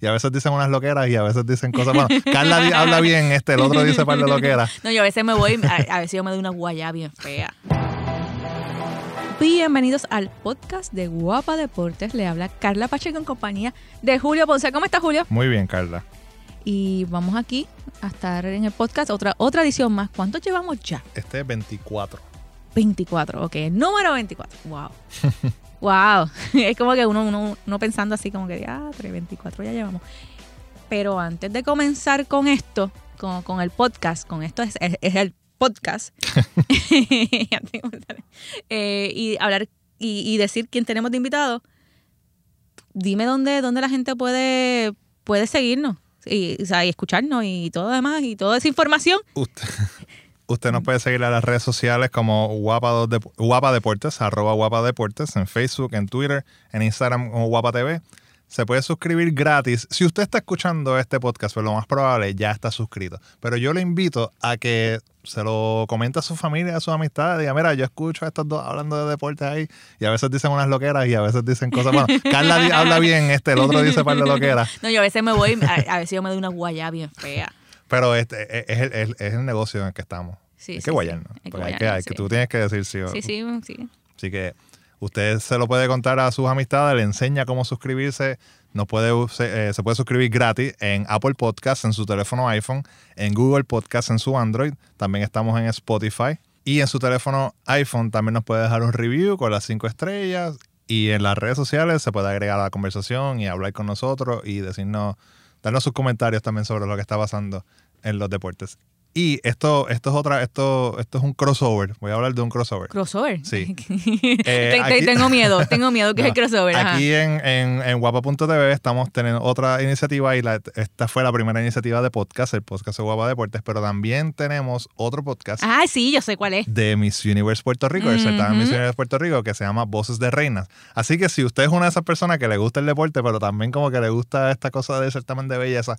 y a veces dicen unas loqueras y a veces dicen cosas. Bueno, Carla habla bien, este, el otro dice par de loqueras. No, yo a veces me voy, a, a veces yo me doy una guayá bien fea. Bienvenidos al podcast de Guapa Deportes. Le habla Carla Pacheco en compañía de Julio Ponce. ¿Cómo está Julio? Muy bien, Carla. Y vamos aquí a estar en el podcast, otra, otra edición más. ¿Cuántos llevamos ya? Este es 24. 24, ok. Número 24. Wow. wow. Es como que uno, uno, uno pensando así como que, ah, 24 ya llevamos. Pero antes de comenzar con esto, con, con el podcast, con esto es, es- es el podcast, eh, y hablar y, y decir quién tenemos de invitado, dime dónde, dónde la gente puede, puede seguirnos y, o sea, y escucharnos y todo demás y toda esa información. Usted, usted nos puede seguir en las redes sociales como Guapa, Guapa Deportes, arroba Guapa Deportes, en Facebook, en Twitter, en Instagram como Guapa TV. Se puede suscribir gratis. Si usted está escuchando este podcast, pues lo más probable ya está suscrito. Pero yo le invito a que se lo comente a su familia, a sus amistades. Diga, mira, yo escucho a estos dos hablando de deportes ahí y a veces dicen unas loqueras y a veces dicen cosas. Bueno, Carla habla bien, este, el otro dice par de loqueras. No, yo a veces me voy, a, a veces yo me doy una guayá bien fea. Pero este es el, es- es el negocio en el que estamos. Sí, hay sí, que guayarnos. sí. Hay que hay que, hay tú tienes que decir sí o Sí, sí, sí. Así que usted se lo puede contar a sus amistades, le enseña cómo suscribirse. Nos puede, se, eh, se puede suscribir gratis en Apple Podcast, en su teléfono iPhone, en Google Podcast, en su Android. También estamos en Spotify. Y en su teléfono iPhone también nos puede dejar un review con las cinco estrellas. Y en las redes sociales se puede agregar a la conversación y hablar con nosotros y decirnos, darnos sus comentarios también sobre lo que está pasando en los deportes. Y esto, esto es otra, esto, esto es un crossover. Voy a hablar de un crossover. Crossover. Sí. Aquí- tengo miedo, tengo miedo que es el crossover. ajá. Aquí en, en, en guapa.tv estamos teniendo otra iniciativa y la- esta fue la primera iniciativa de podcast, el podcast de Guapa Deportes, pero también tenemos otro podcast Ah, sí, yo sé cuál es. de Miss Universe Puerto Rico, el certamen Miss. Universe Puerto Rico, que se llama Voces de Reinas. Así que si usted es una de esas personas que le gusta el deporte, pero también como que le gusta esta cosa del certamen de belleza,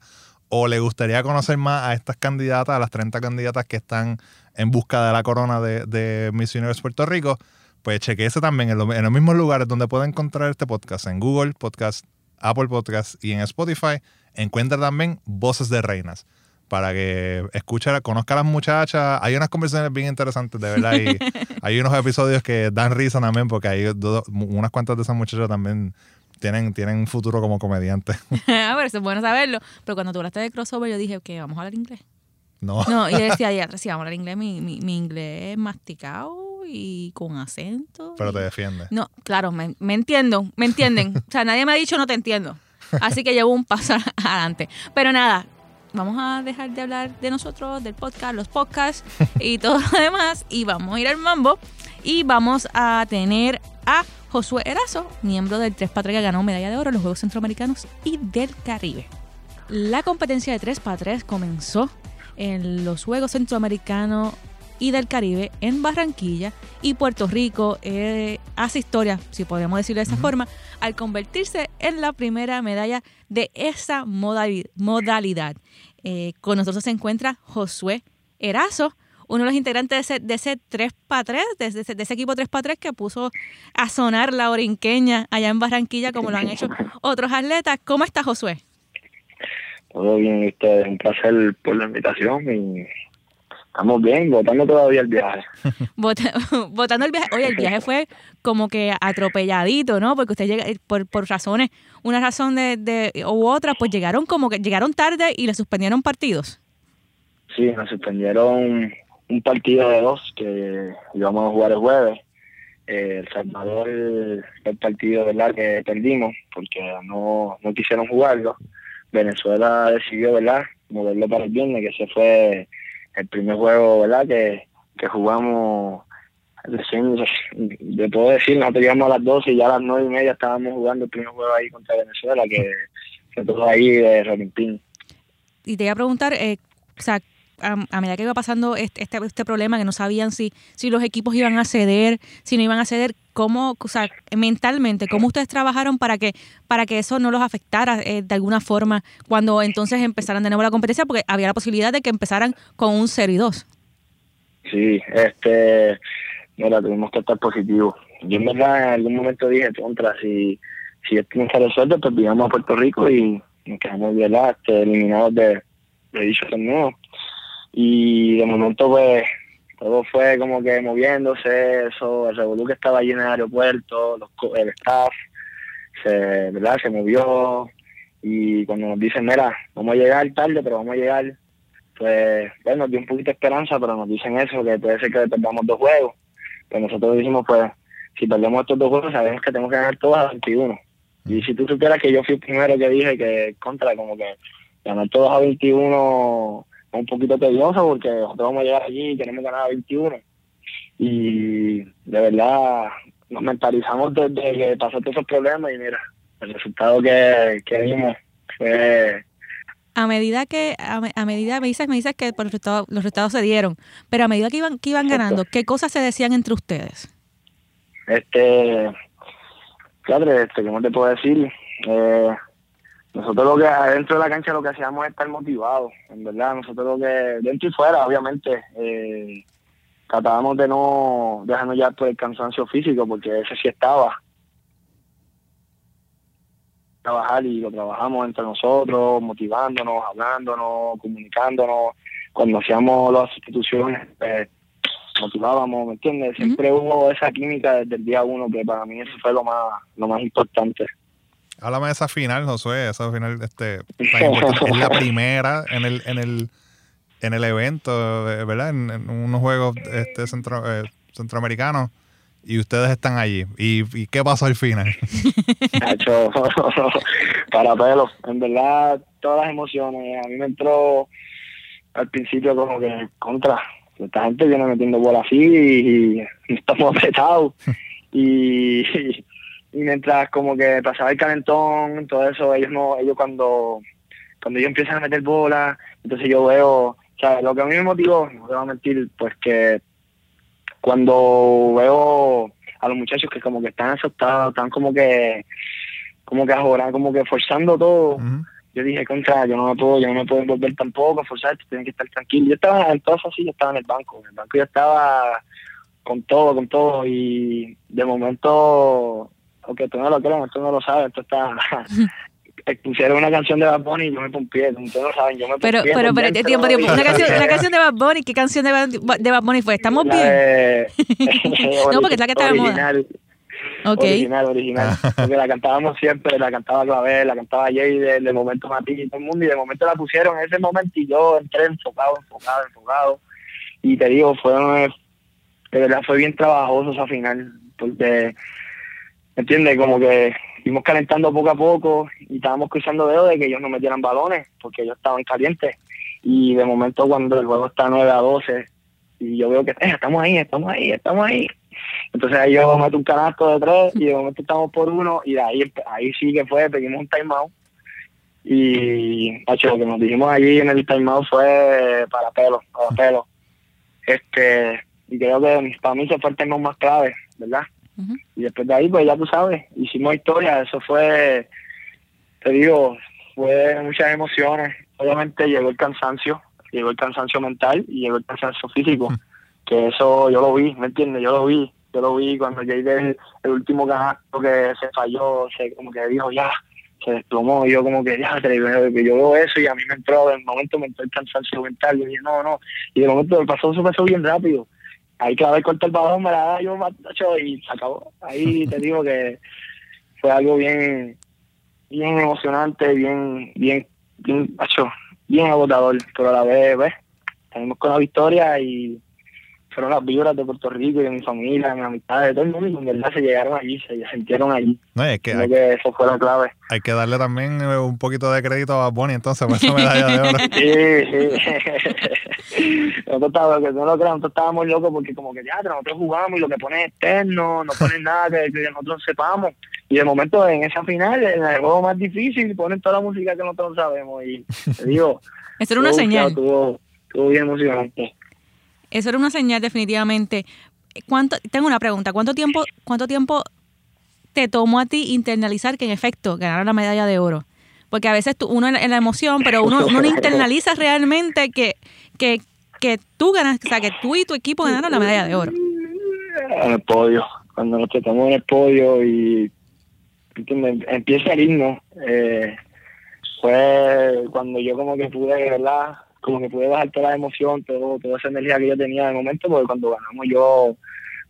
o le gustaría conocer más a estas candidatas, a las 30 candidatas que están en busca de la corona de, de Miss Universe Puerto Rico, pues chequeese también en, lo- en los mismos lugares donde puede encontrar este podcast, en Google Podcast, Apple Podcast y en Spotify, encuentra también Voces de Reinas para que escuche, conozca a las muchachas. Hay unas conversaciones bien interesantes, de verdad, y hay unos episodios que dan risa también, porque hay do- unas cuantas de esas muchachas también tienen, tienen un futuro como comediantes. Ah, pero eso es bueno saberlo. Pero cuando tú hablaste de crossover, yo dije, que vamos a hablar inglés. No, No, y yo decía, ya, sí, vamos a hablar inglés. Mi, mi, mi inglés es masticado y con acento. pero y- te defiende. No, claro, me, me entiendo, me entienden. O sea, nadie me ha dicho no te entiendo. Así que llevo un paso adelante. Pero nada, vamos a dejar de hablar de nosotros, del podcast, los podcasts y todo lo demás. Y vamos a ir al mambo. Y vamos a tener a Josué Erazo, miembro del 3x3 que ganó medalla de oro en los Juegos Centroamericanos y del Caribe. La competencia de 3x3 comenzó en los Juegos Centroamericanos y del Caribe en Barranquilla y Puerto Rico eh, hace historia, si podríamos decirlo de esa forma, al convertirse en la primera medalla de esa modali- modalidad. Eh, con nosotros se encuentra Josué Erazo, uno de los integrantes de ese, de ese 3x3, de ese, de ese equipo 3x3 que puso a sonar la orinqueña allá en Barranquilla como lo han hecho otros atletas. ¿Cómo está Josué? Todo bien, ustedes. Un placer por la invitación y estamos bien, votando todavía el viaje. Vota- Votando el viaje. Oye, el viaje fue como que atropelladito, ¿no? Porque usted llega, por, por razones, una razón de, de, u otra, pues llegaron como que llegaron tarde y le suspendieron partidos. Sí, nos suspendieron un partido de dos que íbamos a jugar el jueves. Eh, el Salvador, el partido ¿verdad? que perdimos porque no, no quisieron jugarlo. Venezuela decidió ¿verdad? moverlo para el viernes, que ese fue el primer juego ¿verdad? Que, que jugamos. Recién, yo puedo decir, nosotros llegamos a las 12 y ya a las 9 y media estábamos jugando el primer juego ahí contra Venezuela, que, que todo ahí de Rompín. Y te iba a preguntar, eh, o sea, a, medida que iba pasando este, este, este problema, que no sabían si, si los equipos iban a ceder, si no iban a ceder, ¿cómo, o sea, mentalmente, cómo ustedes trabajaron para que, para que eso no los afectara eh, de alguna forma cuando entonces empezaran de nuevo la competencia? Porque había la posibilidad de que empezaran con un 0 y 2. Sí, este, mira, tuvimos que estar positivos. Yo en verdad en algún momento dije, contra, si, si esto no se resuelve, pues vivamos a Puerto Rico y, nos quedamos ¿verdad? Este, eliminados de, de dicho torneo. Y de momento, pues, todo fue como que moviéndose, eso, el revolú que estaba allí en el aeropuerto, los, el staff, se, ¿verdad? Se movió y cuando nos dicen, mira, vamos a llegar tarde, pero vamos a llegar, pues, bueno, nos dio un poquito de esperanza, pero nos dicen eso, que puede ser que perdamos dos juegos. Pues nosotros dijimos, pues, si perdemos estos dos juegos, sabemos que tenemos que ganar todos a 21. Y si tú supieras que yo fui el primero que dije que contra, como que ganar todos a 21 es un poquito tedioso porque nosotros vamos a llegar allí y queremos ganar a 21. Y de verdad nos mentalizamos desde que pasó todos esos problemas y mira, el resultado que, que dimos fue a medida que a, a, medida me dices me dices que por los resultados los resultados se dieron pero a medida que iban que iban ganando qué cosas se decían entre ustedes este claro este cómo te puedo decir eh, nosotros lo que dentro de la cancha lo que hacíamos es estar motivados en verdad nosotros lo que dentro y fuera obviamente eh, tratábamos de no dejarnos ya por el cansancio físico porque ese sí estaba trabajar y lo trabajamos entre nosotros, motivándonos, hablándonos, comunicándonos. Cuando hacíamos las sustituciones, pues, motivábamos, ¿me entiendes? Siempre hubo esa química desde el día uno, que para mí eso fue lo más, lo más importante. Háblame de esa final, Josué, esa final este, es la primera en el, en el, en el evento, ¿verdad? En, unos juegos este, centro, eh, centroamericanos y ustedes están allí. ¿Y, y qué pasó al final? hecho para pelo. En verdad, todas las emociones. A mí me entró al principio como que contra. Esta gente viene metiendo bola así y, estamos apretados. y, y, mientras como que pasaba el calentón, todo eso, ellos no, ellos cuando, cuando ellos empiezan a meter bola, entonces yo veo, o sea, lo que a mí me motivó, no voy a mentir, pues que cuando veo a los muchachos que como que están asustados, están como que, como que ahora, como que forzando todo, yo dije, contra, yo no me puedo, yo no me puedo envolver tampoco, forzar, tienen que estar tranquilos. Yo estaba en todo así, yo estaba en el banco, en el banco yo estaba con todo, con todo, y de momento, aunque tú no lo creas, tú no lo sabes, esto está pusieron una canción de Bad Bunny y yo me pompié, ustedes lo saben, yo me Pero, pero, pero, tiempo, tiempo, una canción, una canción de Bad Bunny, ¿qué canción de Bad, de Bad Bunny fue? ¿Estamos bien? no, porque es la que está de moda. Okay. Original, original. Porque la cantábamos siempre, la cantaba Clavel, la cantaba Jade, de momento Mati y todo el mundo, y de momento la pusieron en ese momento y yo entré enfocado, enfocado, enfocado. Y te digo, fue, de verdad fue bien trabajoso esa final, porque, ¿entiendes? Como que fuimos calentando poco a poco y estábamos cruzando dedos de que ellos no metieran balones porque ellos estaban calientes. Y de momento cuando el juego está 9 a 12 y yo veo que eh, estamos ahí, estamos ahí, estamos ahí. Entonces ahí yo meto un canasto de tres y de momento estamos por uno y de ahí, ahí sí que fue, pedimos un timeout. Y lo que nos dijimos allí en el timeout fue para pelo, para pelo. Este, y creo que para mí se fue el timeout más clave, ¿verdad? Y después de ahí, pues ya tú sabes, hicimos historia, eso fue, te digo, fue muchas emociones. Obviamente llegó el cansancio, llegó el cansancio mental y llegó el cansancio físico, que eso yo lo vi, ¿me entiendes? Yo lo vi, yo lo vi cuando llegué el, el último canasto que se falló, se como que dijo ya, se desplomó, y yo como que ya, yo veo eso y a mí me entró, en el momento me entró el cansancio mental, y dije, no, no, y de momento me pasó, eso pasó bien rápido, ahí cada vez corté el balón, me la da yo macho y se acabó. Ahí te digo que fue algo bien, bien emocionante, bien, bien, bien, macho, bien agotador, pero a la vez, ves, tenemos con la victoria y fueron las vibras de Puerto Rico y de mi familia, de mi amistad, de todo el mundo, y en verdad se llegaron allí, se sintieron allí. No, es que, hay, que eso fue la clave. Hay que darle también eh, un poquito de crédito a Bonnie entonces por esa medalla de oro. sí, sí. nosotros estábamos, que no lo crean, nosotros estábamos locos porque como que ya, nosotros jugamos y lo que pone es externo, no ponen nada que, que, nosotros sepamos. Y de momento en esa final, en el juego más difícil, ponen toda la música que nosotros sabemos. Y te digo... Eso era una señal. Estuvo, estuvo bien emocionante. Eso era una señal definitivamente. ¿Cuánto, tengo una pregunta, ¿cuánto tiempo, cuánto tiempo te tomó a ti internalizar que en efecto ganaron la medalla de oro? Porque a veces tú, uno en, la emoción, pero uno, uno internaliza realmente que, que, que tú ganas, o sea, que tú y tu equipo ganaron la medalla de oro. En el podio, cuando nos tratamos en el podio y empieza el himno, eh, fue cuando yo como que pude, ¿verdad? Como que pude bajar toda la emoción, todo, toda esa energía que yo tenía de momento, porque cuando ganamos yo,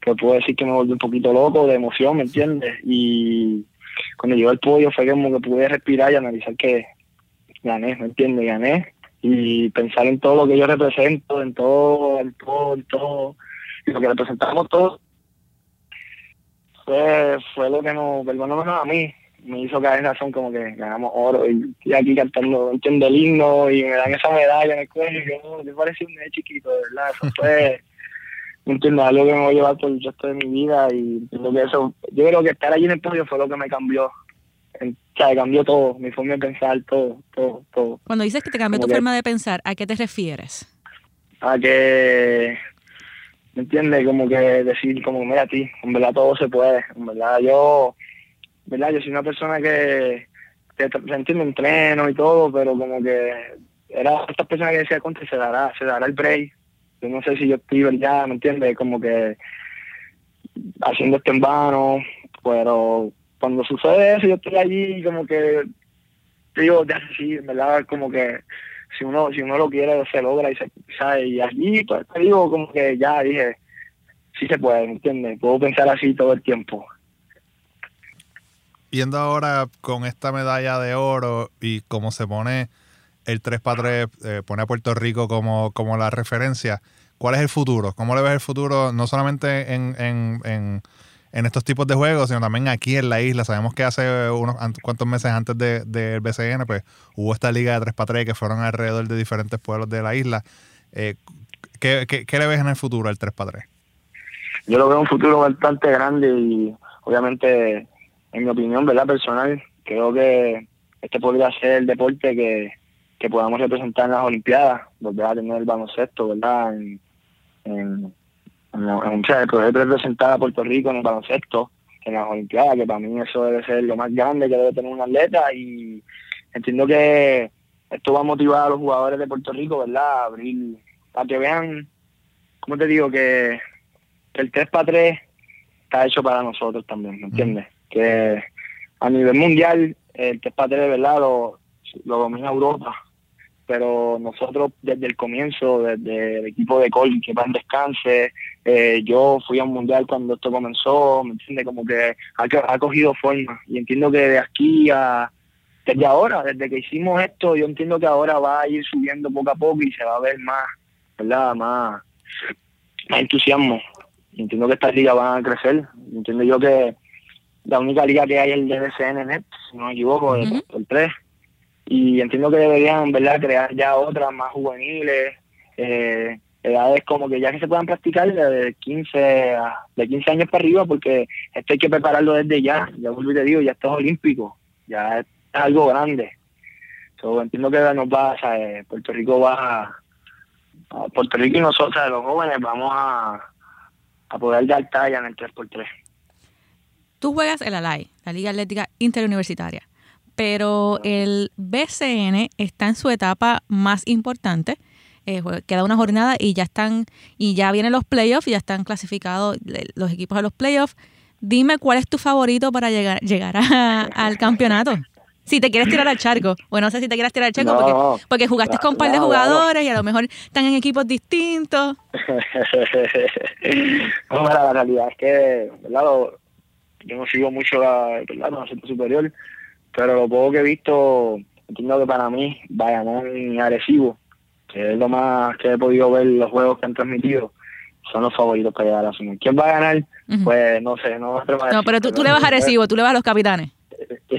pues puedo decir que me volví un poquito loco de emoción, ¿me entiendes? Y cuando llegó el podio fue como que pude respirar y analizar que gané, ¿me entiendes? Gané y pensar en todo lo que yo represento, en todo, en todo, en todo, y lo que representamos todos, fue, fue lo que nos, perdóname a mí, me hizo caer en razón como que ganamos oro y, y aquí cantando, entiendo el himno y me dan esa medalla en el cuello y yo, me pareció un niño chiquito, de verdad, eso fue, entiendo, algo que me voy a llevar por el resto de mi vida y entiendo que eso, yo creo que estar allí en el podio fue lo que me cambió, en- o sea, cambió todo, mi forma de pensar, todo, todo, todo. Cuando dices que te cambió tu que- forma de pensar, ¿a qué te refieres? a que, ¿me entiendes? Como que decir, como, mira a ti, en verdad todo se puede, en verdad yo, verdad yo soy una persona que, que entiende, entreno y todo, pero como que era esta persona que decía, contra, se dará, se dará el break, yo no sé si yo estoy ya, ¿me entiendes? Como que haciendo esto en vano, pero cuando sucede eso yo estoy allí como que digo, de así, verdad, como que si uno si uno lo quiere se logra y se sabe y allí pues te digo como que ya dije sí se puede ¿me entiendes? puedo pensar así todo el tiempo Yendo ahora con esta medalla de oro y como se pone el 3 para 3, eh, pone a Puerto Rico como, como la referencia, ¿cuál es el futuro? ¿Cómo le ves el futuro no solamente en, en, en, estos tipos de juegos, sino también aquí en la isla? Sabemos que hace unos an- cuantos meses antes del de, del BCN, pues hubo esta liga de 3 para 3 que fueron alrededor de diferentes pueblos de la isla. Eh, ¿qué, qué, qué le ves en el futuro al 3 para 3? yo lo veo un futuro bastante grande y obviamente en mi opinión verdad personal creo que este podría ser el deporte que, que podamos representar en las olimpiadas volver a tener el baloncesto verdad en, en, en, la- en- o sea, poder representar a Puerto Rico en el baloncesto en las olimpiadas que para mí eso debe ser lo más grande que debe tener un atleta y entiendo que esto va a motivar a los jugadores de Puerto Rico verdad a abrir para que vean como te digo que que el 3 para 3 está hecho para nosotros también, ¿me entiendes? Que a nivel mundial el 3 para 3, ¿verdad? Lo, domina Europa, pero nosotros desde el comienzo, desde el equipo de Col, que va en descanse, eh, yo fui a un mundial cuando esto comenzó, ¿me entiendes? Como que ha, ha cogido forma y entiendo que de aquí a desde ahora, desde que hicimos esto, yo entiendo que ahora va a ir subiendo poco a poco y se va a ver más, ¿verdad? Más, más entusiasmo. Entiendo que estas ligas van a crecer. Entiendo yo que la única liga que hay es el DBCN Net, si no me equivoco, el, Ujú. el 3. Y entiendo que deberían, ¿verdad?, crear ya otras más juveniles, eh, edades como que ya que se puedan practicar de 15, a- de 15 años para arriba, porque esto hay que prepararlo desde ya. Ya vuelvo y te digo, ya esto es olímpico, ya es algo grande. So, entiendo que nos va, o sea, eh, Puerto Rico va a, a Puerto Rico y nosotros, los jóvenes, vamos a, a poder dar talla en el 3x3. Tú juegas el ALAI, la Liga Atlética Interuniversitaria, pero el BCN está en su etapa más importante. Eh, queda una jornada y ya están y ya vienen los playoffs y ya están clasificados los equipos a los playoffs. Dime cuál es tu favorito para llegar llegar a- al campeonato. Si te quieres tirar al charco, bueno, no sé si te quieres tirar al charco No, porque, porque jugaste con un par de jugadores y a lo mejor están en equipos distintos. no, la realidad es que, ¿verdad? Lo- yo no sigo mucho la, ¿verdad? la superior, pero lo poco que he visto, entiendo que para mí, Bayamón y Arecibo, que es lo más que he podido ver los juegos que han transmitido, son los favoritos para llegar a la final. ¿Quién va a ganar? Pues no sé, no me atrevo a No, decir, pero tú, tú le vas a Recibo, tú le vas a los capitanes.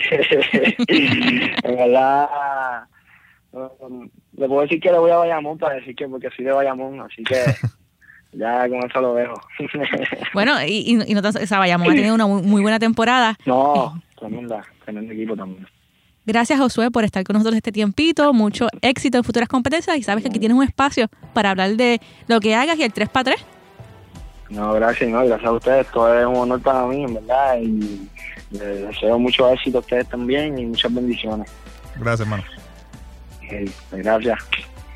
en verdad, um, le puedo decir que le voy a Bayamón para decir que porque soy de Bayamón, así que ya con eso lo dejo. Bueno, y, y, y no tan- o sea, Bayamón ha tenido una muy, muy buena temporada. no, tremenda, tremendo equipo también. Gracias, Josué, por estar con nosotros este tiempito. Mucho éxito en futuras competencias. Y sabes que aquí tienes un espacio para hablar de lo que hagas y el 3 para 3. No, gracias, no, gracias a ustedes, todo es un honor para mí, en verdad, y les deseo mucho éxito a ustedes también y muchas bendiciones. Gracias, hermano. Ok, gracias.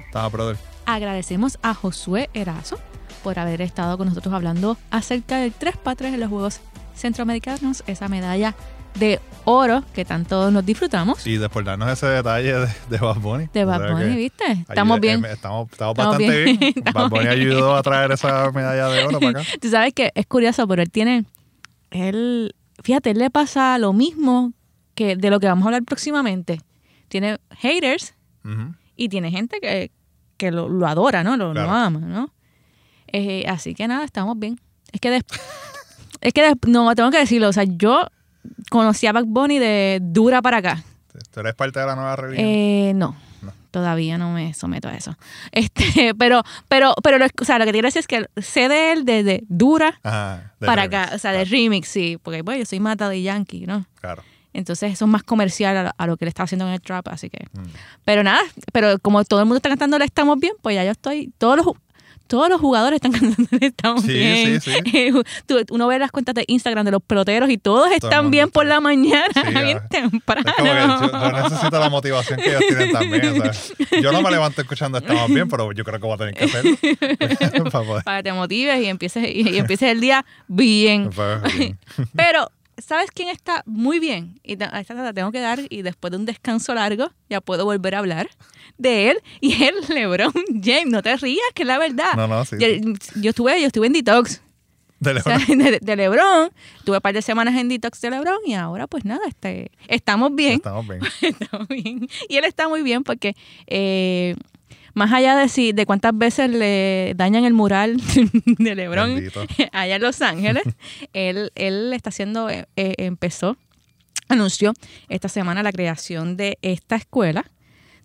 Estaba, brother. Agradecemos a Josué Erazo por haber estado con nosotros hablando acerca del 3 para 3 en los Juegos Centroamericanos, esa medalla de oro que tanto nos disfrutamos. Y después darnos ese detalle de, de Bad Bunny. De Bad Bunny, ¿viste? Estamos bien. eh, Estamos, estamos Estamos bastante bien. bien. Bad Bunny ayudó a traer esa medalla de oro para acá. Tú sabes que es curioso, pero él tiene, él, fíjate, él le pasa lo mismo que de lo que vamos a hablar próximamente. Tiene haters y tiene gente que, que lo, lo adora, ¿no? Lo, ama, ¿no? Eh, así que nada, estamos bien. Es que, des- es que no, tengo que decirlo, o sea, yo conocí a Bad Bunny de dura para acá. ¿Tú eres parte de la nueva religión? Eh, no, No. todavía no me someto a eso. Este, pero, pero, pero, lo, o sea, lo que quiero decir es que sé de él desde dura Ajá, de para remix, acá, o sea, de remix, sí, porque bueno, yo soy mata de Yankee, ¿no? Claro. Entonces eso es más comercial a, lo- a lo que le está haciendo en el trap, así que. Mm. Pero nada, pero como todo el mundo está cantando le estamos bien, pues ya yo estoy, todos los todos los jugadores están cantando estamos Sí, bien. sí, Eh, tú- uno ve las cuentas de Instagram de los peloteros y todos están bien por la mañana, Sí, bien temprano. Es como que yo, yo necesito la motivación que ellos tienen también. o sea, yo no me levanto escuchando Estamos Bien, pero yo creo que voy a tener que hacerlo. para que te motives y empieces, y, y empieces el día bien. poder- Pero, ¿sabes quién está muy bien? Y a esta la tengo que dar y después de un descanso largo ya puedo volver a hablar de él y él, LeBron James. No te rías, que es la verdad. No, no, sí. Yo, yo estuve, yo estuve en detox De o sea, Lebrón. de, de LeBron. Tuve un par de semanas en detox de LeBron y ahora pues nada, este, estamos bien. Estamos bien. Estamos bien. Y él está muy bien porque eh, más allá de si de cuántas veces le dañan el mural de LeBron Bendito. allá en Los Ángeles, él, él está haciendo, eh, eh, empezó, anunció esta semana la creación de esta escuela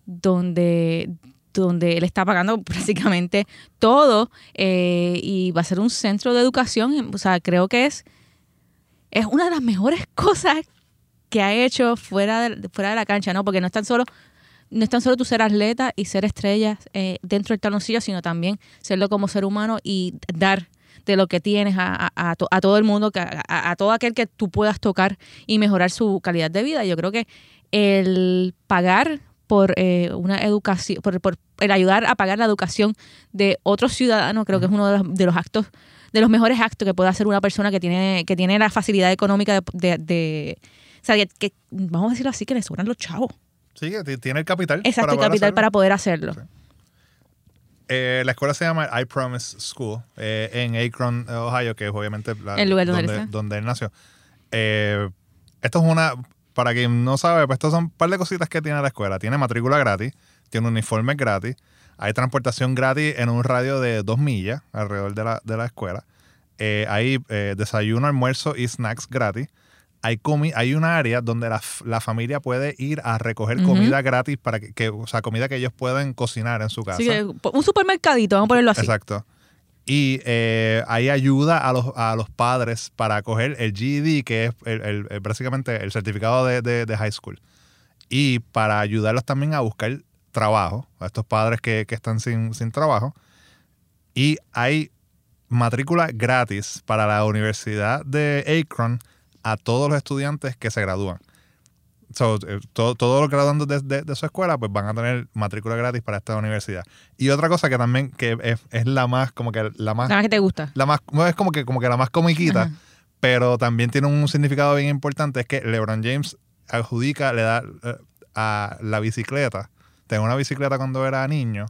donde donde él está pagando prácticamente todo eh, y va a ser un centro de educación. O sea, creo que es, es una de las mejores cosas que ha hecho fuera de, fuera de la cancha, ¿no? Porque no es tan solo no es tan solo tú ser atleta y ser estrella eh, dentro del taloncillo, sino también serlo como ser humano y dar de lo que tienes a, a- a to- a todo el mundo, a, todo aquel que tú puedas tocar y mejorar su calidad de vida. Yo creo que el pagar por eh, una educación, por, por el ayudar a pagar la educación de otros ciudadanos, creo que es uno de los, de los actos, de los mejores actos que puede hacer una persona que tiene, que tiene la facilidad económica de, de- de- o sea, que, que, vamos a decirlo así, que le sobran los chavos. Sí, tiene el capital. Exacto, para poder capital hacerlo. para poder hacerlo. Sí. Eh, la escuela se llama I Promise School eh, en Akron, Ohio, que es obviamente la- El lugar donde él donde, él nació. Eh, esto es una, para quien no sabe, pues estos son un par de cositas que tiene la escuela. Tiene matrícula gratis, tiene uniformes gratis, hay transportación gratis en un radio de dos millas alrededor de la, de la escuela. Hay desayuno, almuerzo y snacks gratis. Hay, comi hay un área donde la, la familia puede ir a recoger comida gratis para que, que- o sea, comida que ellos pueden cocinar en su casa. Así que, un supermercadito, vamos a ponerlo así. Exacto. Y eh, hay ayuda a los, a los padres para coger el GED, que es el- el- el- básicamente el certificado de, de- de high school. Y para ayudarlos también a buscar trabajo, a estos padres que, que están sin, sin trabajo. Y hay matrícula gratis para la Universidad de Akron a todos los estudiantes que se gradúan. So, eh, todo- todos los graduandos de, de- de su escuela pues van a tener matrícula gratis para esta universidad. Y otra cosa que también que es, es la más, como que la más, Nada más que te gusta. la más, es como que, como que la más comiquita, Ajá. pero también tiene un significado bien importante, es que LeBron James adjudica, le da eh, a la bicicleta, tengo una bicicleta cuando era niño,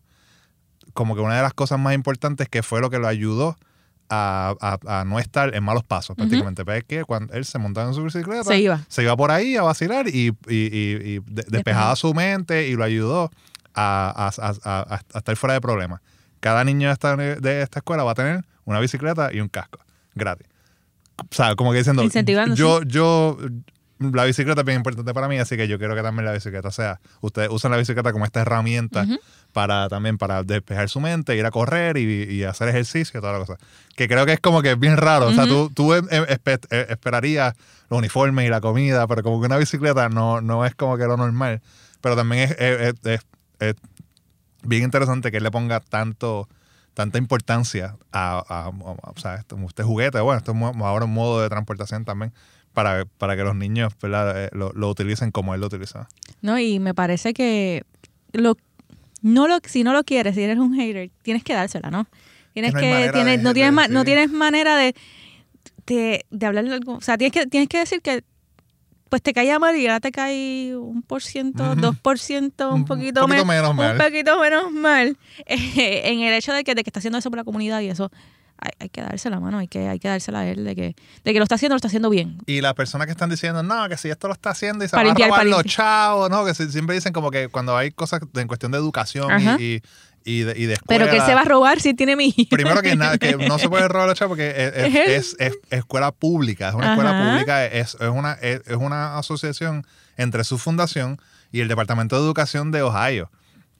como que una de las cosas más importantes que fue lo que lo ayudó a, a- a no estar en malos pasos, prácticamente. Pero es que cuando él se montaba en su bicicleta, Se iba. se iba por ahí a vacilar y, y- y- y de- despejaba su mente y lo ayudó a, estar fuera de problemas. Cada niño de esta, de esta escuela va a tener una bicicleta y un casco gratis. O sea, como que diciendo, yo, yo, la bicicleta es bien importante para mí, así que yo quiero que también la bicicleta sea, ustedes usan la bicicleta como esta herramienta Ujú. para también para despejar su mente, ir a correr y, y hacer ejercicio y toda la cosa. Que creo que es como que es bien raro. O sea, tú, tú em- em- espe- eh, esperarías los uniformes y la comida, pero como que una bicicleta no, no es como que lo normal. Pero también es, es- es- es- bien interesante que él le ponga tanto tanta importancia a, a- a- o sea, esto, este juguete, bueno, esto es ahora un modo de transportación también para, para que los niños ¿verdad? Eh, lo, lo utilicen como él lo utilizaba. No, y me parece que lo, no lo, si no lo quieres, si eres un hater, tienes que dársela, ¿no? Tienes no que, manera tienes, de- no, tienes de- no tienes manera de, de, de hablar algo. O sea, tienes que, tienes que decir que pues te caía mal y ahora te cae un por ciento, dos por ciento, un poquito, poquito men- menos mal. Un poquito menos mal. eh, en el hecho de que, de que está haciendo eso por la comunidad y eso, hay, hay que darse la mano, hay que, hay que dársela a él, de que, de que lo está haciendo, lo está haciendo bien. Y las personas que están diciendo, no, que si esto lo está haciendo y se Para va limpiar, a robar los chavos, ¿no? Que si- siempre dicen como que cuando hay cosas en cuestión de educación y, y, y de, y de. Pero que él se va a robar si tiene mi Primero que nada, que no se puede robar los chavos porque es, es- escuela pública, es una escuela pública, es, es una, es una asociación entre su fundación y el Departamento de Educación de Ohio.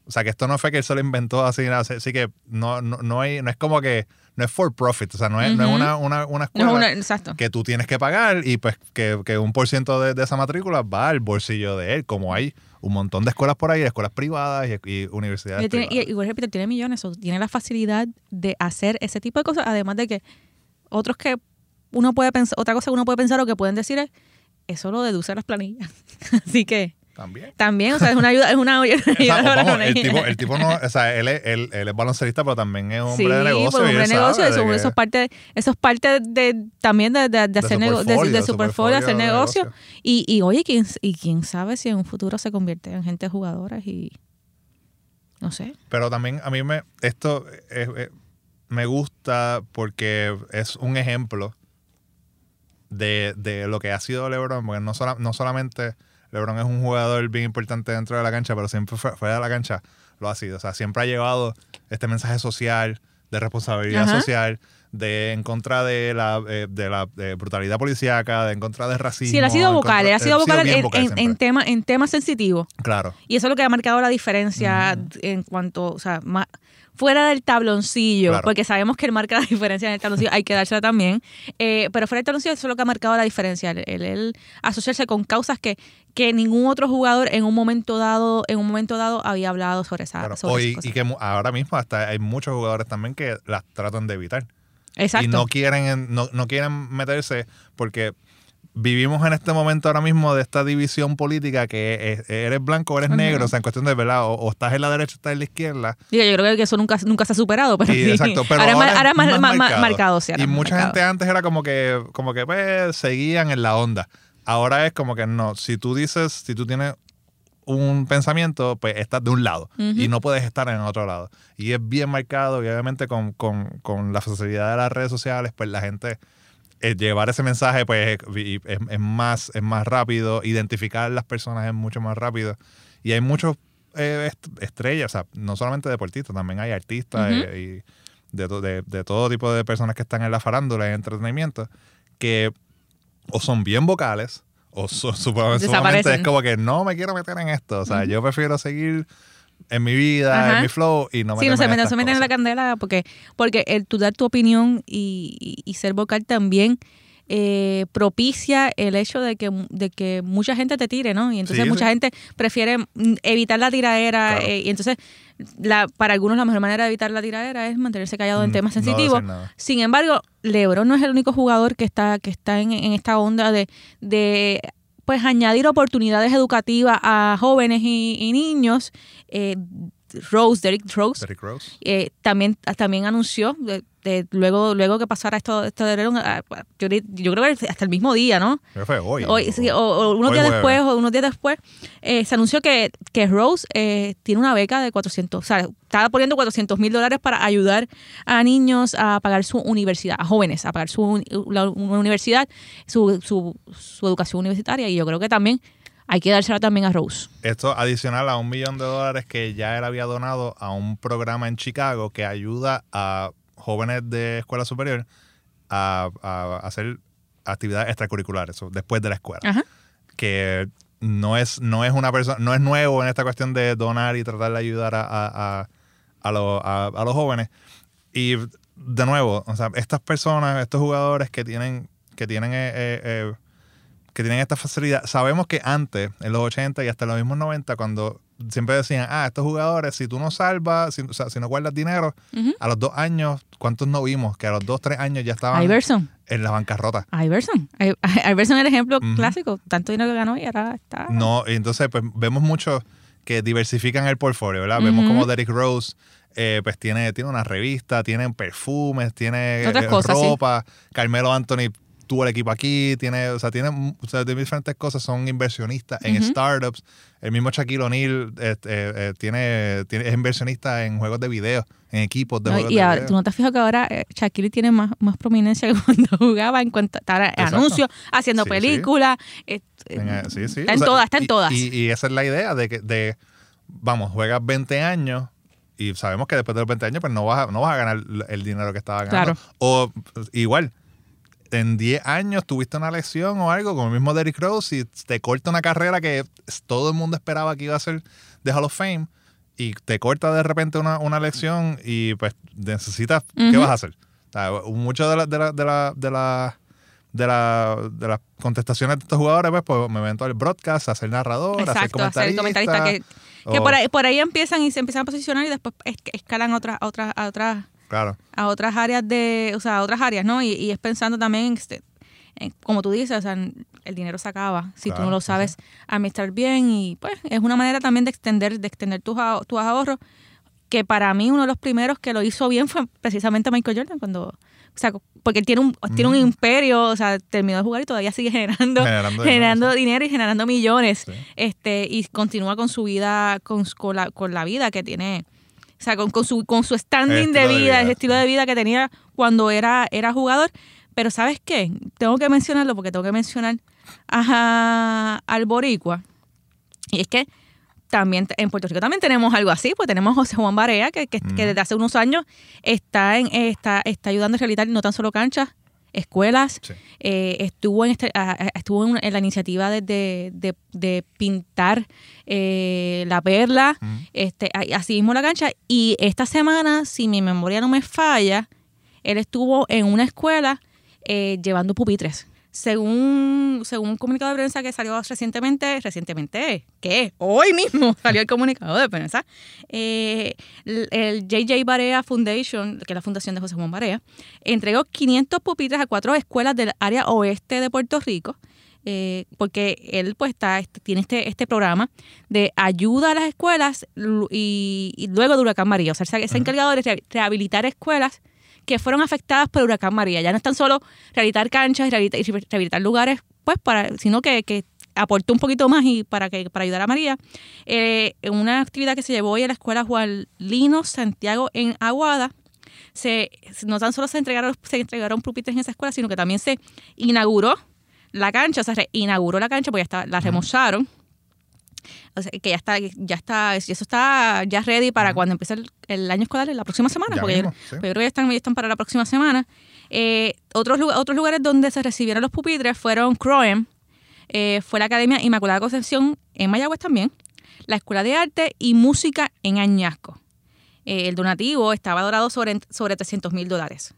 O sea, que esto no fue que él se lo inventó así, nada, así que no, no, no, hay, no es como que, no es for profit, o sea, no es, no es una, una, una No, escuela una- exacto. que tú tienes que pagar y pues que, que un por ciento de, de esa matrícula va al bolsillo de él, como hay un montón de escuelas por ahí, escuelas privadas y, y universidades Él tiene- privadas. y, repito, tiene millones, o tiene la facilidad de hacer ese tipo de cosas, además de que otros que uno puede pensar, otra cosa que uno puede pensar o que pueden decir es, eso lo deduce las planillas. Así que También. también, o sea, es una ayuda, es una ayuda. O sea, a las vamos, el, tipo, el tipo no, o sea, él es, él, él es baloncelista, pero también es Sí, hombre de negocio. pues, hombre de negocio, eso, de que- eso es parte, eso es parte de, también de, de- de hacer su nego- de, su portfolio, hacer negocio. negocio. Y, y oye, ¿quién, y quién sabe si en un futuro se convierte en gente jugadora y no sé. Pero también a mí me, esto es- es- me gusta porque es un ejemplo de, de lo que ha sido LeBron, porque no, sola- no solamente LeBron es un jugador bien importante dentro de la cancha, pero siempre fue- fuera de la cancha lo ha sido. O sea, siempre ha llevado este mensaje social, de responsabilidad Ajá. social, de en contra de la, eh, de la eh, brutalidad policíaca, de en contra del racismo. Sí, él ha sido vocal, él ha sido vocal en, vocal en, en tema, en temas sensitivos. Claro. Y eso es lo que ha marcado la diferencia en cuanto, o sea, más, fuera del tabloncillo, Claro. porque sabemos que él marca la diferencia en el tabloncillo, hay que dársela también, eh, pero fuera del tabloncillo eso es lo que ha marcado la diferencia, el, el- el asociarse con causas que, que ningún otro jugador en un momento dado, en un momento dado había hablado sobre esa Claro. sobre Hoy- y que ahora mismo hasta hay muchos jugadores también que las tratan de evitar. Exacto. y no quieren no, no quieren meterse porque vivimos en este momento ahora mismo de esta división política que es- eres blanco o eres negro, o sea, en cuestión de verdad, o, o estás en la derecha o estás en la izquierda. Digo, yo creo que eso nunca, nunca se ha superado, pero sí. exacto, pero ahora, es ahora ma- ahora es más, más más- más marcado. marcado, sí, ahora y más mucha marcado. gente antes era como que, como que pues, seguían en la onda. Ahora es como que no, si tú dices, si tú tienes un pensamiento, pues estás de un lado y no puedes estar en otro lado. Y es bien marcado y obviamente con, con, con la facilidad de las redes sociales, pues la gente eh, llevar ese mensaje pues es, es más, es más rápido, identificar las personas es mucho más rápido. Y hay muchos eh, est- estrellas, o sea, no solamente deportistas, también hay artistas eh, y de, de todo tipo de personas que están en la farándula y entretenimiento, que o son bien vocales, o supongo- sumamente Desaparecen. es como que no me quiero meter en esto. O sea, yo prefiero seguir en mi vida, Ajá. en mi flow y no Sí, no se en meten, no estas se meten en la candela porque, porque el tú dar tu opinión y, y- y ser vocal también eh, propicia el hecho de que, de que mucha gente te tire, ¿no? Y entonces Sí, mucha sí. gente prefiere evitar la tiradera Claro. eh, y entonces la, para algunos la mejor manera de evitar la tiradera es mantenerse callado en Mm, temas sensitivos. Sin embargo, LeBron no es el único jugador que está, que está en, en esta onda de, de pues añadir oportunidades educativas a jóvenes y, y niños. Eh, Rose, Derrick Rose, Derrick Rose. eh, también, también anunció, de- de- luego, luego que pasara esto, esto de ah, yo, yo creo que hasta el mismo día, ¿no? Creo que fue hoy. Hoy, sí, o, o unos Hoy días después, o unos días después, eh, se anunció que, que Rose eh, tiene una beca de 400, o sea, estaba poniendo 400 mil dólares para ayudar a niños a pagar su universidad, a jóvenes a pagar su uni- la una universidad, su, su, su educación universitaria, y yo creo que también hay que dársela también a Rose. Esto adicional a un millón de dólares que ya él había donado a un programa en Chicago que ayuda a jóvenes de escuela superior a, a hacer actividades extracurriculares después de la escuela. Ajá. Que no es, no es una persona, no es nuevo en esta cuestión de donar y tratar de ayudar a, a, a- a los- a- a los jóvenes. Y de nuevo, o sea, estas personas, estos jugadores que tienen, que tienen eh, eh, eh, que tienen esta facilidad. Sabemos que antes, en los 80 y hasta los mismos 90, cuando siempre decían, ah, estos jugadores, si tú no salvas, si, o sea, si no guardas dinero, a los dos años, ¿cuántos no vimos? Que a los dos, tres años ya estaban Iverson. en la bancarrota. Iverson. I- Iverson es el ejemplo clásico. Tanto dinero que ganó y ahora está. No, y entonces pues vemos mucho que diversifican el portfolio, ¿verdad? Vemos como Derrick Rose eh, pues tiene, tiene una revista, tiene perfumes, tiene eh, cosas, sí. ropa. Carmelo Anthony tuvo el equipo aquí, tiene, o sea, tiene, o sea, tiene diferentes cosas, son inversionistas en startups. El mismo Shaquille O'Neal este, eh, eh, tiene, tiene, es inversionista en juegos de video, en equipos de No, juegos y de ahora, video. tú no te has fijado que ahora eh, Shaquille tiene más, más prominencia que cuando jugaba en cuanto ahora anuncios, haciendo Sí, películas. En, sí, sí. Está O en sea, todas, está en y- todas. Y, y esa es la idea de que, de, vamos, juegas 20 años y sabemos que después de los 20 años pues no vas a, no vas a ganar el dinero que estabas ganando. Claro. O igual, en 10 años tuviste una lesión o algo, como el mismo Derrick Rose, y te corta una carrera que todo el mundo esperaba que iba a ser de Hall of Fame, y te corta de repente una, una lección y pues necesitas, ¿qué vas a hacer? O sea, mucho de la, de la, de la, de la de, la, de las contestaciones de estos jugadores, pues, pues me ven todo el broadcast, hacer narrador, hacer Exacto, hacer comentarista. comentarista que, que por, ahí, por ahí empiezan y se empiezan a posicionar y después es- escalan a otras, a otras, a otras, Claro, a otras áreas de, o sea, a otras áreas, ¿no? Y, y es pensando también en, este, en- como tú dices, o sea, el dinero se acaba si tú Claro, no lo sí, sabes administrar bien y pues es una manera también de extender, de extender tus, tus ahorros que para mí uno de los primeros que lo hizo bien fue precisamente Michael Jordan cuando o sea porque él tiene un tiene un Mm. imperio o sea terminó de jugar y todavía sigue generando Generando generando, dinero, dinero y generando millones Sí. este y continúa con su vida con, con la, con la vida que tiene o sea con, con su con su standing de vida, de vida, ese estilo de vida que tenía cuando era era jugador. Pero sabes qué tengo que mencionarlo porque tengo que mencionar a, al boricua. Y es que también en Puerto Rico también tenemos algo así, pues tenemos a José Juan Barea, que, que, desde hace unos años está en está, está ayudando a rehabilitar no tan solo canchas, escuelas, Sí. eh, estuvo en este, estuvo en, en la iniciativa de, de, de- de pintar eh, la perla, este, así mismo la cancha, y esta semana, si mi memoria no me falla, él estuvo en una escuela eh, llevando pupitres. Según, según un comunicado de prensa que salió recientemente, recientemente, ¿qué? Hoy mismo salió el comunicado de prensa. eh, el, JJ Barea Foundation, que es la fundación de José Juan Barea, entregó 500 pupitres a cuatro escuelas del área oeste de Puerto Rico, eh, porque él pues está, este- tiene este, este programa de ayuda a las escuelas y, y luego de Huracán María. O sea, se ha encargado de re- rehabilitar escuelas que fueron afectadas por Huracán María. Ya no es tan solo rehabilitar canchas y rehabilitar, lugares, pues, para, sino que, que aportó un poquito más y para que para ayudar a María. Eh, en una actividad que se llevó hoy a la escuela Juan Lino Santiago en Aguada, se, no tan solo se entregaron, se entregaron pupitres en esa escuela, sino que también se inauguró la cancha, o sea, se inauguró la cancha, porque ya está, la remozaron. O sea, que ya está, ya está, eso está ya ready para cuando empiece el, el año escolar, la próxima semana, Ya porque yo, mismo, sí. pues yo creo que ya están, ya están para la próxima semana. Eh, otros, otros lugares donde se recibieron los pupitres fueron Croem, eh, fue la Academia Inmaculada Concepción en Mayagüez también, la Escuela de Arte y Música en Añasco. Eh, el donativo estaba valorado sobre, sobre 300 mil dólares.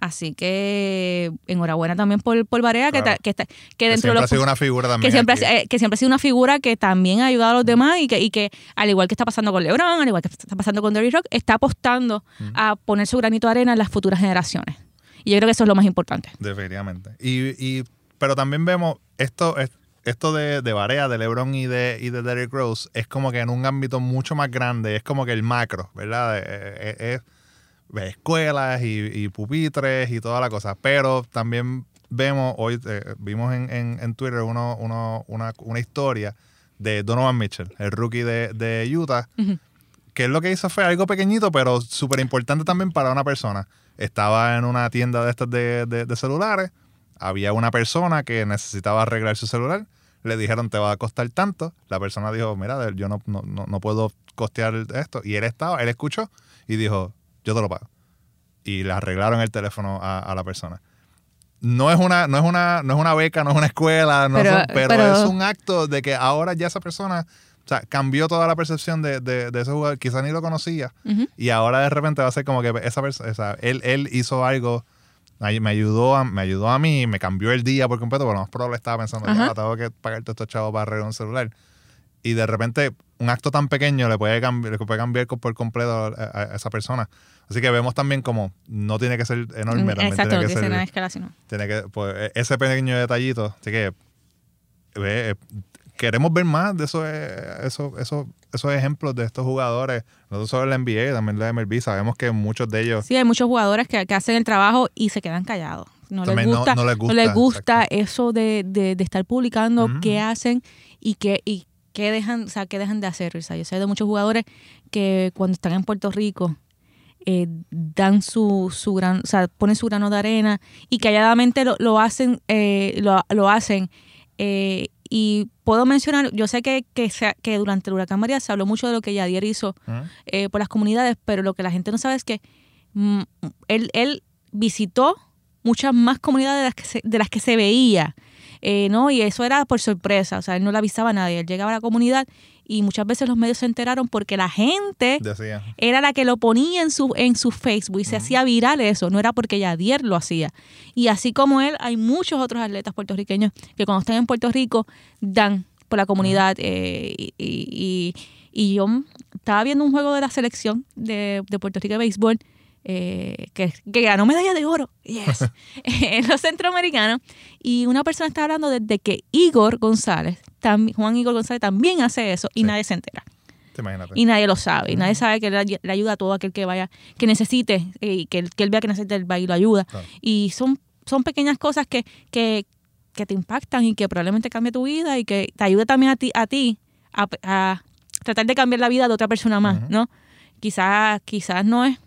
Así que enhorabuena también por, por Barea, que, Claro. ta- que, está- que Que dentro siempre de ha los sido una figura también. que siempre, ha- eh, que siempre ha sido una figura que también ha ayudado a los demás y que, y que al igual que está pasando con LeBron, al igual que está pasando con Derrick Rock, está apostando a poner su granito de arena en las futuras generaciones. Y yo creo que eso es lo más importante. Definitivamente. Y, y, pero también vemos esto, es- esto de, de Barea, de LeBron y de, y de Derrick Rose, es como que en un ámbito mucho más grande, es como que el macro, ¿verdad? Eh, eh, Es, es escuelas y, y pupitres y toda la cosa. Pero también vemos, hoy eh, vimos en, en, en Twitter uno, uno, una, una historia de Donovan Mitchell, el rookie de, de Utah, Ujú. que él lo que hizo fue algo pequeñito, pero súper importante también para una persona. Estaba en una tienda de estas de, de- de celulares, había una persona que necesitaba arreglar su celular, le dijeron te va a costar tanto, la persona dijo, mira, yo no, no, no- no puedo costear esto, y él estaba, él escuchó y dijo, yo te lo pago. Y le arreglaron el teléfono a, a la persona. No es una, no es una, no es una beca, no es una escuela, no Pero- pero, pero- es un acto de que ahora ya esa persona o sea, cambió toda la percepción de, de, de ese jugador, quizás ni lo conocía, y ahora de repente va a ser como que esa persona, él, él hizo algo, me ayudó, a, me ayudó a mí, me cambió el día por completo, porque lo más probable estaba pensando, ya, tengo que pagar todos estos chavos para arreglar un celular. Y de repente, un acto tan pequeño le puede cambiar, le puede cambiar por completo a, esa persona. Así que vemos también como no tiene que ser enorme, también Exacto, tiene que ser de escala, sino. tiene que, pues, e- ese pequeño detallito. Así que eh, queremos ver más de esos, eh, esos, esos, esos ejemplos de estos jugadores. No solo en la NBA, también la MLB. Sabemos que muchos de ellos. Sí, hay muchos jugadores que, que hacen el trabajo y se quedan callados. no les no- gusta, no les gusta, les gusta exacto. eso de, de- de estar publicando Ujú. qué hacen y qué, y qué dejan, o sea, qué dejan de hacer. O sea, yo sé de muchos jugadores que cuando están en Puerto Rico eh, dan su, su gran, o sea, ponen su grano de arena y calladamente lo, lo hacen, eh, lo, lo hacen. eh, y puedo mencionar, yo sé que, que, se- que durante el huracán María se habló mucho de lo que Yadier hizo por las comunidades, pero lo que la gente no sabe es que mm, él, él visitó muchas más comunidades de las que se, de las que se veía, eh, ¿no? Y eso era por sorpresa, o sea, él no le avisaba a nadie, él llegaba a la comunidad y muchas veces los medios se enteraron porque la gente Decía. era la que lo ponía en su, en su Facebook y se hacía viral eso, no era porque Yadier lo hacía. Y así como él, hay muchos otros atletas puertorriqueños que cuando están en Puerto Rico dan por la comunidad. eh, y, y- y- y yo estaba viendo un juego de la selección de, de Puerto Rico de béisbol eh, que, que ganó medalla de oro, yes, en los centroamericanos. Y una persona estaba hablando desde que Igor González, tam- Juan Igor González también hace eso y Sí. nadie se entera Te imagínate. y nadie lo sabe. Y nadie sabe que le, le ayuda a todo aquel que vaya, que necesite, eh, y que, él- que él vea que necesita el y lo ayuda. Claro. Y son, son pequeñas cosas que, que, que te impactan y que probablemente cambie tu vida y que te ayude también a ti, a ti a, a tratar de cambiar la vida de otra persona más. ¿no? Quizás, quizás no es,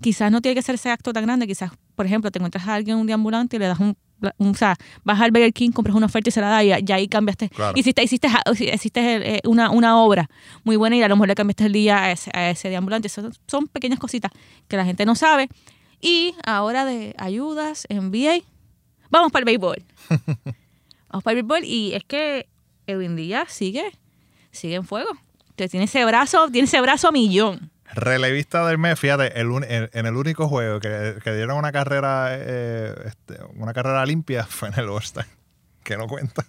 quizás no tiene que ser ese acto tan grande, quizás, por ejemplo, te encuentras a alguien un deambulante y le das un, un- o sea, vas al Burger King, compras una oferta y se la das y, y ahí cambiaste, Claro. hiciste, hiciste, hiciste una, una obra muy buena y a lo mejor le cambiaste el día a ese, a ese deambulante. Son, son pequeñas cositas que la gente no sabe. Y ahora de ayudas, NBA, vamos para el béisbol. vamos para el béisbol y es que Edwin Díaz sigue, sigue en fuego. Entonces, tiene ese brazo, tiene ese brazo a millón. Relevista del mes, fíjate, el un- en, en el único juego que, que dieron una carrera eh, este, una carrera limpia fue en el All-Star, que no cuenta.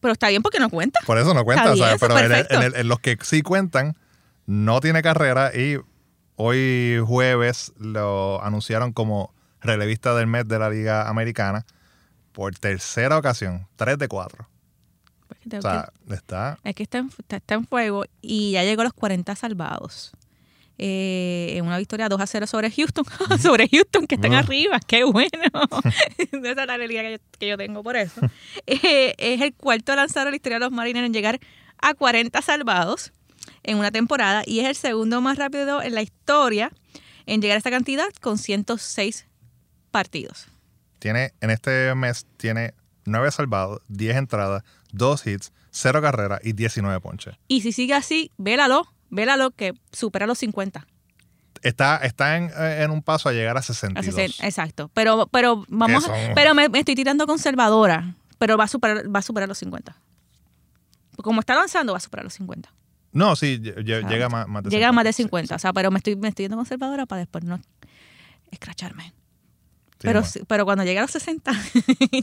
Pero está bien porque no cuenta. Por eso no cuenta, bien, ¿sabes? eso Pero en, el- en el- en los que sí cuentan, no tiene carrera y hoy jueves lo anunciaron como relevista del mes de la Liga Americana por tercera ocasión, 3 de 4. O sea, está... Es que está en, está, está en fuego y ya llegó a los 40 salvados. Eh, en una victoria 2 a 0 sobre Houston. sobre Houston, que están Ah. arriba. ¡Qué bueno! Esa es la alegría que yo, que yo tengo por eso. Eh, es el cuarto lanzador de la historia de los Mariners en llegar a 40 salvados en una temporada y es el segundo más rápido en la historia en llegar a esta cantidad con 106 partidos. Tiene, en este mes tiene 9 salvados, 10 entradas, 2 hits, 0 carreras y 19 ponches. Y si sigue así, vélalo, vélalo que supera los 50. Está, está en, eh, en un paso a llegar a A 62. 60, exacto. Pero, pero vamos, a- pero me, me estoy tirando conservadora. Pero va a superar, va a superar los 50. Como está avanzando, va a superar los 50. No, sí, lle- lle- llega más, más de Llega a más de sí, 50. O sea, pero me estoy, me estoy yendo conservadora para después no escracharme. Sí, pero, no. pero cuando llegue a los 60,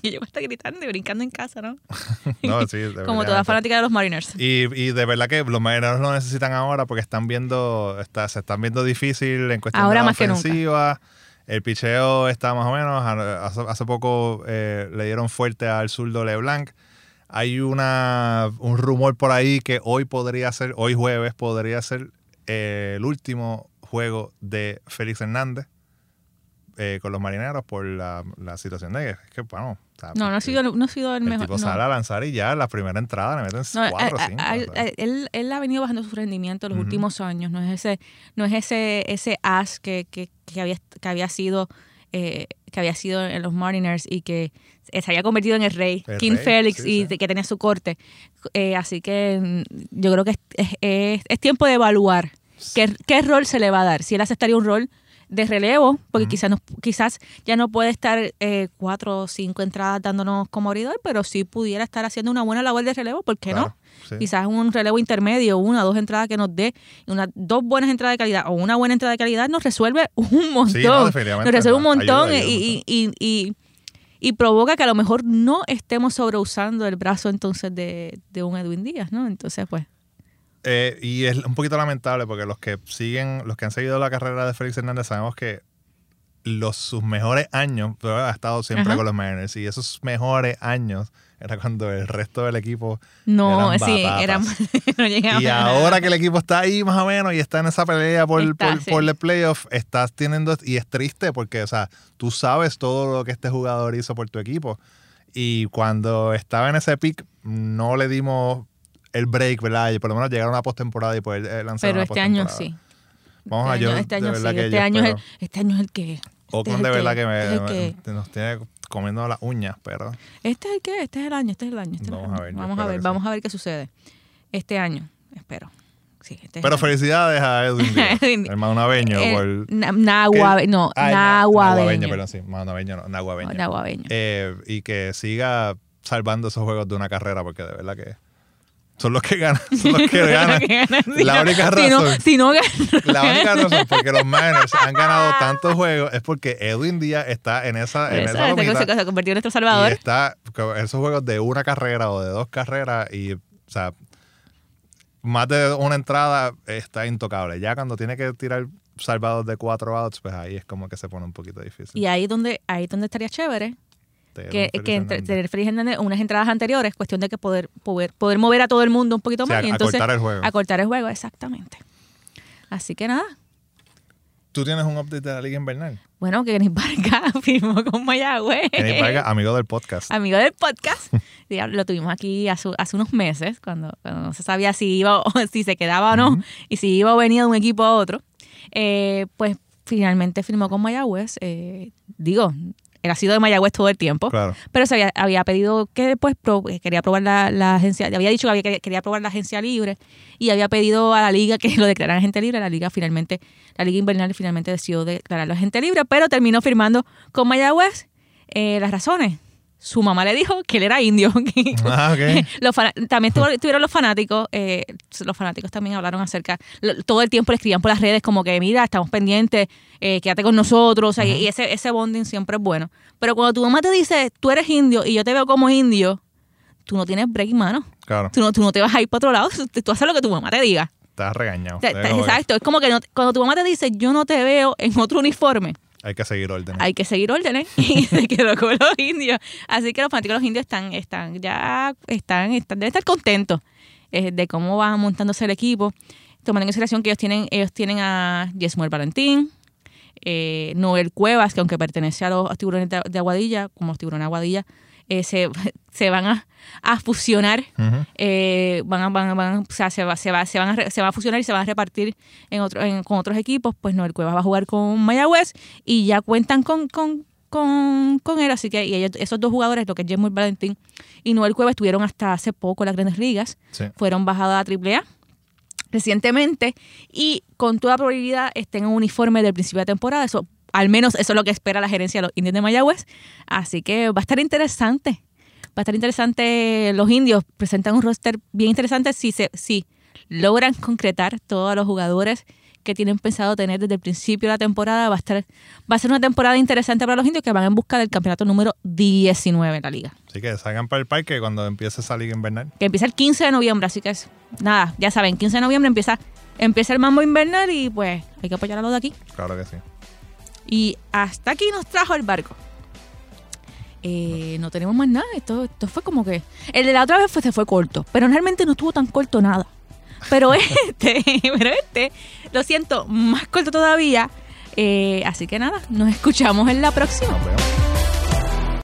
yo voy a estar gritando y brincando en casa, ¿no? No, sí, Como toda fanática de los Mariners. Y, y de verdad que los marineros lo necesitan ahora porque están viendo, está, se están viendo difícil en cuestión Ahora de la más que nunca. ofensiva. El picheo está más o menos. Hace, hace poco eh, le dieron fuerte al zurdo LeBlanc. Hay una, un rumor por ahí que hoy podría ser, hoy jueves, podría ser eh, el último juego de Félix Hernández eh, con los marineros por la, la situación de que, es que, bueno, o sea, No, no ha sido, no ha sido el, el mejor. tipo no. sale a lanzar y ya la primera entrada le meten No, cuatro o a- a- cinco. a- a- él, él ha venido bajando su rendimiento los últimos años. No es ese, no es ese, ese as que, que, que había, que había sido, eh, que había sido en los Mariners y que se había convertido en el rey, El King rey, Félix, sí, y sí. que tenía su corte. Eh, así que mm, yo creo que es, es- es- es tiempo de evaluar qué, qué rol se le va a dar. Si él aceptaría un rol de relevo, porque quizás, no- quizás ya no puede estar eh, cuatro o cinco entradas dándonos como abridor, pero sí pudiera estar haciendo una buena labor de relevo, ¿por qué no? Sí. Quizás un relevo intermedio, una o dos entradas que nos dé, una, dos buenas entradas de calidad o una buena entrada de calidad nos resuelve un montón. Sí, no, definitivamente, nos resuelve un montón ayuda, ayuda y, y, y, y- y provoca que a lo mejor no estemos sobreusando el brazo entonces de, de un Edwin Díaz, ¿no? Entonces, pues, Eh, y es un poquito lamentable porque los que siguen, los que han seguido la carrera de Félix Hernández sabemos que los sus mejores años, ha estado siempre Ajá. con los Mariners y esos mejores años era cuando el resto del equipo No, eran sí, era, no llegaba Y ahora que el equipo está ahí más o menos y está en esa pelea por, Está, por, sí. por el playoff, estás teniendo, y es triste porque, o sea, tú sabes todo lo que este jugador hizo por tu equipo. Y cuando estaba en ese pick, no le dimos el break, ¿verdad? Y por lo menos llegar a una postemporada y poder eh, lanzar Pero una este año sí. Vamos a este yo, año, este año sí. que Este yo año, es el, este año es el que. este Oakland es de el verdad que, el me, que- nos tiene comiendo las uñas, pero Este es el que, este es el año, este es el año. Este es el Vamos año. a ver, yo vamos a ver, vamos a ver qué sucede. Este año, espero. Sí, este es pero el felicidades a Edwin Díaz, el maunaveño Eh, por na- Naguabe- no, Ay, na- Naguabeño. perdón, sí, maunaveño, no, naguabeño. Naguabeño. Eh, y que siga salvando esos juegos de una carrera, porque de verdad que son los que ganan, son los que ganan. La única Si no, razón. si no gana- La única razón porque los Miners han ganado tantos juegos es porque Edwin Díaz está en esa, en Eso, esa este lomita se, se convirtió en nuestro y salvador. está con esos juegos de una carrera o de dos carreras y, o sea, más de una entrada está intocable. Ya cuando tiene que tirar salvados de cuatro outs, pues ahí es como que se pone un poquito difícil. Y ahí donde, ahí donde estaría chévere Que, que entre- tener Félix Hernández unas entradas anteriores, cuestión de que poder, poder, poder mover a todo el mundo un poquito O sea, más y entonces acortar el juego. acortar el juego, exactamente. Así que nada, ¿Tú tienes un update de la Liga Invernal? bueno, que Kenny Vargas firmó con Mayagüez. Kenny Vargas, amigo del podcast. amigo del podcast. Lo tuvimos aquí hace, hace unos meses, cuando, cuando no se sabía si iba o si se quedaba o no, y si iba o venía de un equipo a otro. Eh, pues finalmente firmó con Mayagüez. Eh, digo, él ha sido de Mayagüez todo el tiempo. Claro. Pero se había, había pedido que pues pro- eh, quería probar la, la agencia, había dicho que había, que quería probar la agencia libre y había pedido a la liga que lo declarara agente libre. La liga finalmente, la liga invernal finalmente decidió declararlo agente libre, pero terminó firmando con Mayagüez. Eh, las razones. Su mamá le dijo que él era indio. Ah, ok. Los fana- también estuvieron los fanáticos, eh, los fanáticos también hablaron acerca, todo el tiempo le escribían por las redes como que mira, estamos pendientes, eh, quédate con nosotros, o sea, y- y ese, ese bonding siempre es bueno. Pero cuando tu mamá te dice, tú eres indio y yo te veo como indio, tú no tienes break, mano. Claro. Tú no, tú no te vas a ir para otro lado, tú haces lo que tu mamá te diga. Estás regañado. O sea, exacto, es como que no- cuando tu mamá te dice, yo no te veo en otro uniforme, Hay que seguir órdenes. hay que seguir órdenes y se quedó con los indios. Así que los fanáticos de los indios están, están ya, están, están, deben estar contentos eh, de cómo va montándose el equipo. Tomando en consideración que ellos tienen, ellos tienen a Yesmuel Valentín, eh, Noel Cuevas, que aunque pertenece a los tiburones de, de Aguadilla, como los tiburones de Aguadilla, eh, se, se van a, a fusionar eh, van a, van a- van a- o sea, se va, se va, se van a, se va a fusionar y se van a repartir en otro, en- con otros equipos, pues Noel Cuevas va a jugar con Mayagüez y ya cuentan con, con, con, con él, así que y ellos- esos dos jugadores, lo que es James Valentín y Noel Cuevas, estuvieron hasta hace poco en las grandes ligas, Sí. fueron bajados a AAA recientemente y con toda probabilidad estén en un uniforme del principio de temporada, eso al menos eso es lo que espera la gerencia de los indios de Mayagüez, así que va a estar interesante. Va a estar interesante. Los indios presentan un roster bien interesante si, se, si logran concretar todos los jugadores que tienen pensado tener desde el principio de la temporada. Va a, estar, va a ser una temporada interesante para los indios que van en busca del campeonato número 19 en la liga. Así que salgan para el parque cuando empiece esa liga invernal. Que empieza el 15 de noviembre, así que es, nada, ya saben, 15 de noviembre empieza, empieza el mambo invernal y pues hay que apoyar a los de aquí. Claro que sí. Y hasta aquí nos trajo el barco. Eh, no tenemos más nada. Esto, esto fue como que. El de la otra vez fue, se fue corto. Pero realmente no estuvo tan corto nada. Pero este, pero este, lo siento, más corto todavía. Eh, así que nada, nos escuchamos en la próxima.